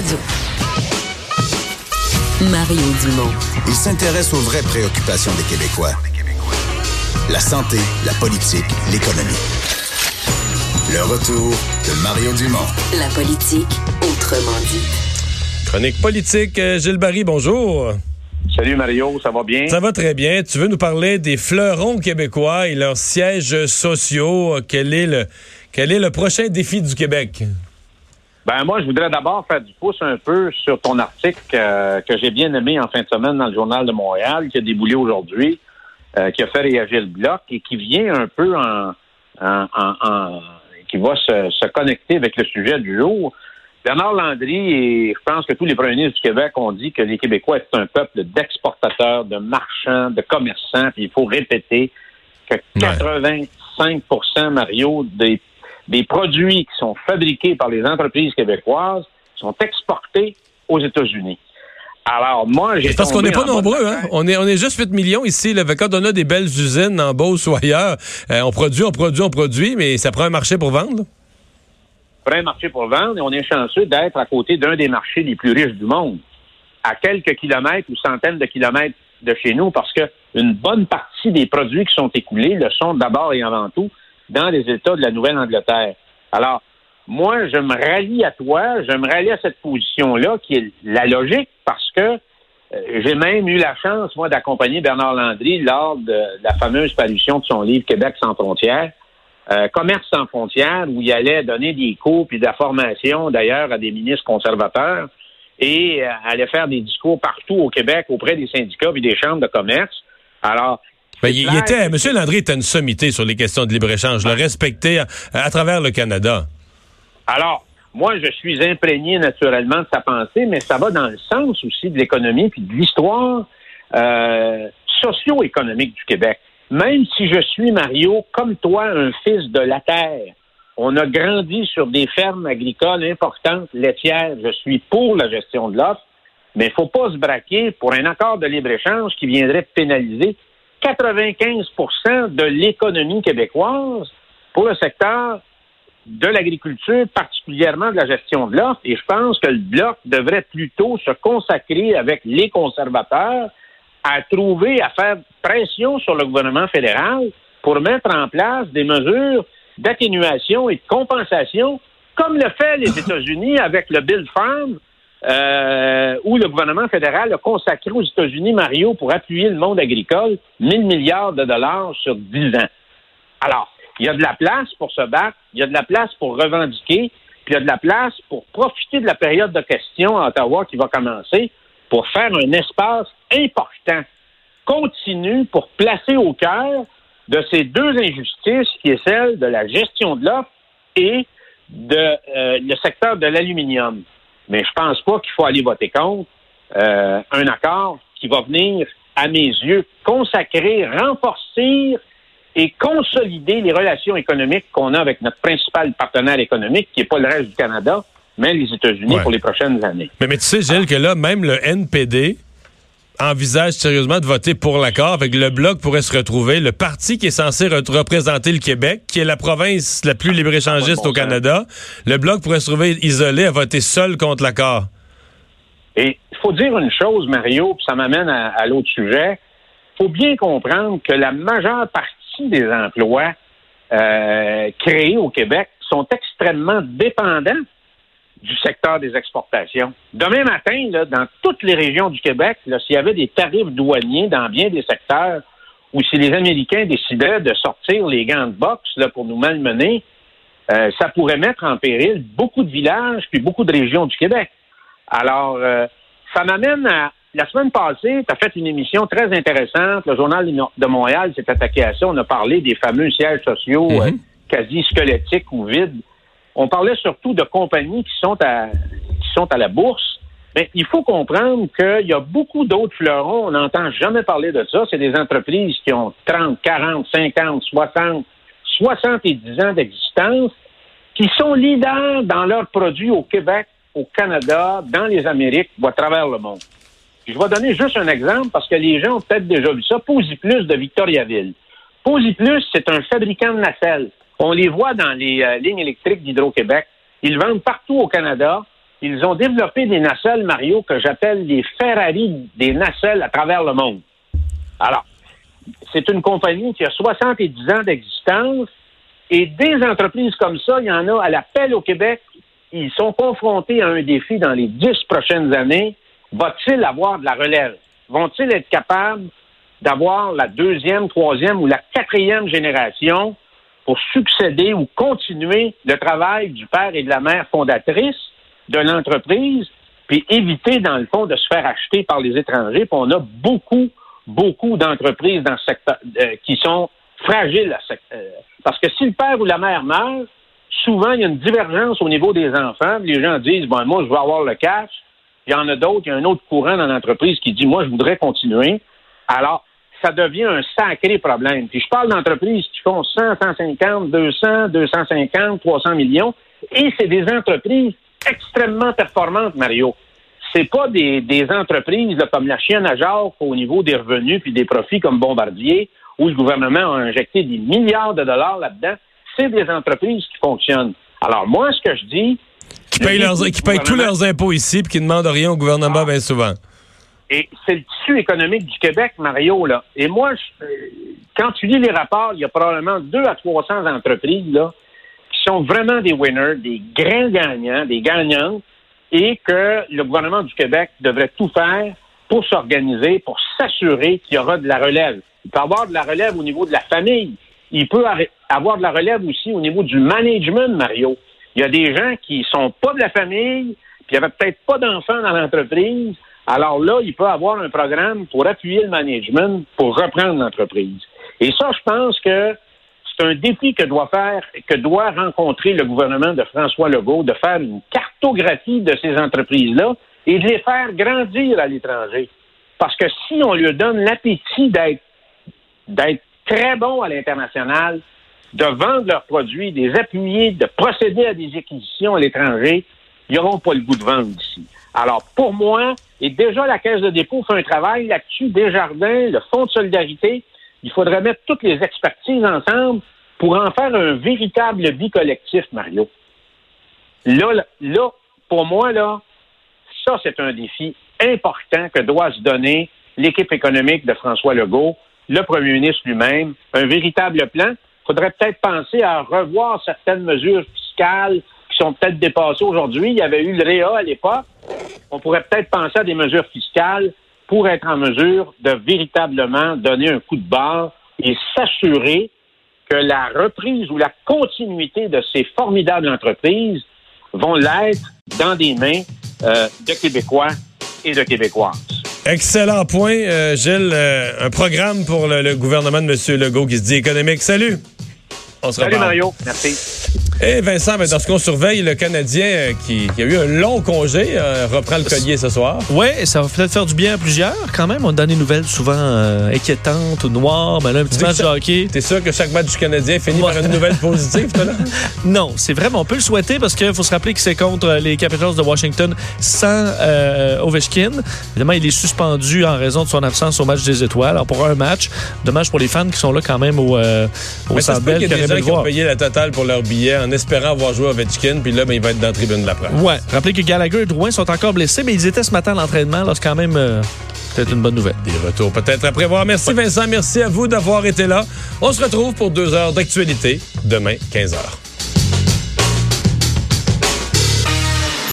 Radio. Mario Dumont. Il s'intéresse aux vraies préoccupations des Québécois. La santé, la politique, l'économie. Le retour de Mario Dumont. La politique, autrement dit. Chronique politique, euh, Gilles Barry, bonjour. Salut Mario, ça va bien? Ça va très bien. Tu veux nous parler des fleurons québécois et leurs sièges sociaux. Quel est le, quel est le prochain défi du Québec? Ben moi, je voudrais d'abord faire du pouce un peu sur ton article euh, que j'ai bien aimé en fin de semaine dans le Journal de Montréal, qui a déboulé aujourd'hui, euh, qui a fait réagir le bloc et qui vient un peu en, en, en, qui va se, se, connecter avec le sujet du jour. Bernard Landry et je pense que tous les premiers ministres du Québec ont dit que les Québécois étaient un peuple d'exportateurs, de marchands, de commerçants. Puis il faut répéter que 85% Mario des des produits qui sont fabriqués par les entreprises québécoises sont exportés aux États-Unis. Alors, moi, j'ai. Parce qu'on n'est pas nombreux, hein? On est, on est juste 8 millions ici. Là. Quand on a des belles usines en Beauce ou ailleurs, euh, on produit, on produit, on produit, mais ça prend un marché pour vendre? Ça prend un marché pour vendre et on est chanceux d'être à côté d'un des marchés les plus riches du monde, à quelques kilomètres ou centaines de kilomètres de chez nous, parce que une bonne partie des produits qui sont écoulés le sont d'abord et avant tout dans les États de la Nouvelle-Angleterre. Alors, moi, je me rallie à toi, je me rallie à cette position-là, qui est la logique, parce que euh, j'ai même eu la chance, moi, d'accompagner Bernard Landry lors de, la fameuse parution de son livre Québec sans frontières, euh, Commerce sans frontières, où il allait donner des cours puis de la formation, d'ailleurs, à des ministres conservateurs, et euh, allait faire des discours partout au Québec auprès des syndicats et des chambres de commerce. Alors, ben, il, était, M. Landry était une sommité sur les questions de libre-échange, le respecter à, travers le Canada. Alors, moi, je suis imprégné naturellement de sa pensée, mais ça va dans le sens aussi de l'économie puis de l'histoire euh, socio-économique du Québec. Même si je suis, Mario, comme toi, un fils de la terre, on a grandi sur des fermes agricoles importantes, laitières, je suis pour la gestion de l'offre, mais il ne faut pas se braquer pour un accord de libre-échange qui viendrait pénaliser 95% de l'économie québécoise pour le secteur de l'agriculture, particulièrement de la gestion de l'offre. Et je pense que le Bloc devrait plutôt se consacrer avec les conservateurs à trouver, à faire pression sur le gouvernement fédéral pour mettre en place des mesures d'atténuation et de compensation, comme le fait les États-Unis avec le Bill Farm, euh, où le gouvernement fédéral a consacré aux États-Unis, Mario, pour appuyer le monde agricole, 1000 milliards de dollars sur 10 ans. Alors, il y a de la place pour se battre, il y a de la place pour revendiquer, puis il y a de la place pour profiter de la période de questions à Ottawa qui va commencer pour faire un espace important, continu, pour placer au cœur de ces deux injustices qui est celle de la gestion de l'offre et de euh, le secteur de l'aluminium. Mais je pense pas qu'il faut aller voter contre euh, un accord qui va venir, à mes yeux, consacrer, renforcer et consolider les relations économiques qu'on a avec notre principal partenaire économique, qui n'est pas le reste du Canada, mais les États-Unis pour les prochaines années. Mais, mais tu sais, Gilles, que là, même le NPD, envisage sérieusement de voter pour l'accord, avec le Bloc pourrait se retrouver, le parti qui est censé représenter le Québec, qui est la province la plus libre-échangiste au Canada, le Bloc pourrait se trouver isolé à voter seul contre l'accord. Et il faut dire une chose, Mario, puis ça m'amène à, l'autre sujet. Il faut bien comprendre que la majeure partie des emplois euh, créés au Québec sont extrêmement dépendants du secteur des exportations. Demain matin, là, dans toutes les régions du Québec, s'il y avait des tarifs douaniers dans bien des secteurs, ou si les Américains décidaient de sortir les gants de boxe là, pour nous malmener, euh, ça pourrait mettre en péril beaucoup de villages puis beaucoup de régions du Québec. Alors, euh, ça m'amène à... La semaine passée, tu as fait une émission très intéressante. Le Journal de Montréal s'est attaqué à ça. On a parlé des fameux sièges sociaux mm-hmm. euh, quasi squelettiques ou vides on parlait surtout de compagnies qui sont à, qui sont à la bourse. Mais il faut comprendre qu'il y a beaucoup d'autres fleurons. On n'entend jamais parler de ça. C'est des entreprises qui ont 30, 40, 50, 60, 70 ans d'existence, qui sont leaders dans leurs produits au Québec, au Canada, dans les Amériques ou à travers le monde. je vais donner juste un exemple parce que les gens ont peut-être déjà vu ça. Posiplus de Victoriaville. Posiplus, c'est un fabricant de nacelles. On les voit dans les euh, lignes électriques d'Hydro-Québec. Ils vendent partout au Canada. ils ont développé des nacelles, Mario, que j'appelle les Ferrari des nacelles à travers le monde. Alors, c'est une compagnie qui a 70 ans d'existence et des entreprises comme ça, il y en a à l'appel au Québec. Ils sont confrontés à un défi dans les dix prochaines années. Va-t-il avoir de la relève? Vont-ils être capables d'avoir la deuxième, troisième ou la quatrième génération? Pour succéder ou continuer le travail du père et de la mère fondatrice de l'entreprise, puis éviter, dans le fond, de se faire acheter par les étrangers. Puis on a beaucoup, beaucoup d'entreprises dans ce secteur euh, qui sont fragiles. Euh, parce que si le père ou la mère meurt, souvent, il y a une divergence au niveau des enfants. Les gens disent, bon, moi, je veux avoir le cash. Il y en a d'autres, il y a un autre courant dans l'entreprise qui dit, moi, je voudrais continuer. Alors, ça devient un sacré problème. Puis je parle d'entreprises qui font 100, 150, 200, 250, 300 millions. Et c'est des entreprises extrêmement performantes, Mario. C'est pas des, entreprises comme la chienne à Jacques au niveau des revenus puis des profits comme Bombardier, où le gouvernement a injecté des milliards de dollars là-dedans. C'est des entreprises qui fonctionnent. Alors moi, ce que je dis... Qui payent, qui payent tous leurs impôts ici puis qui ne demandent rien au gouvernement ah. bien souvent. Et c'est le tissu économique du Québec, Mario, là. Et moi, euh, quand tu lis les rapports, il y a probablement deux à 300 entreprises, là, qui sont vraiment des winners, des grands gagnants, des gagnantes, et que le gouvernement du Québec devrait tout faire pour s'organiser, pour s'assurer qu'il y aura de la relève. Il peut avoir de la relève au niveau de la famille. Il peut avoir de la relève aussi au niveau du management, Mario. Il y a des gens qui sont pas de la famille, puis il n'y avait peut-être pas d'enfants dans l'entreprise, alors là, il peut avoir un programme pour appuyer le management pour reprendre l'entreprise. Et ça, je pense que c'est un défi que doit faire, que doit rencontrer le gouvernement de François Legault, de faire une cartographie de ces entreprises-là et de les faire grandir à l'étranger. Parce que si on lui donne l'appétit d'être, très bon à l'international, de vendre leurs produits, de les appuyer, de procéder à des acquisitions à l'étranger, ils n'auront pas le goût de vendre ici. Alors, pour moi, et déjà la Caisse de dépôt fait un travail là-dessus, Desjardins, le Fonds de solidarité, il faudrait mettre toutes les expertises ensemble pour en faire un véritable bi-collectif, Mario. Là, là, pour moi, là, ça, c'est un défi important que doit se donner l'équipe économique de François Legault, le premier ministre lui-même, un véritable plan. Il faudrait peut-être penser à revoir certaines mesures fiscales, sont peut-être dépassés aujourd'hui. Il y avait eu le REA à l'époque. On pourrait peut-être penser à des mesures fiscales pour être en mesure de véritablement donner un coup de barre et s'assurer que la reprise ou la continuité de ces formidables entreprises vont l'être dans des mains euh, de Québécois et de Québécoises. Excellent point, euh, Gilles. Euh, un programme pour le, gouvernement de M. Legault qui se dit économique. Salut! On se Salut Mario, merci. Et eh, Vincent, mais dans ce qu'on surveille, le Canadien euh, qui, a eu un long congé euh, reprend le collier ce soir. Oui, ça va peut-être faire du bien à plusieurs quand même. On donne des nouvelles souvent euh, inquiétantes ou noires. Mais là, un petit match de hockey. T'es sûr que chaque match du Canadien finit par une nouvelle positive, toi, là? Non, c'est vraiment, on peut le souhaiter parce qu'il faut se rappeler que c'est contre les Capitals de Washington sans Ovechkin. Évidemment, il est suspendu en raison de son absence au match des étoiles. Alors, pour un match, dommage pour les fans qui sont là quand même au, au Centre Bell. Il y a des gens qui ont payé la totale pour leur billet en espérant avoir joué Ovechkin, puis là, ben, il va être dans la tribune de la presse. Ouais. Rappelez que Gallagher et Drouin sont encore blessés, mais ils étaient ce matin à l'entraînement. C'est quand même euh, peut-être une bonne nouvelle. Des retours peut-être à prévoir. Merci Vincent, merci à vous d'avoir été là. On se retrouve pour deux heures d'actualité demain, 15 heures.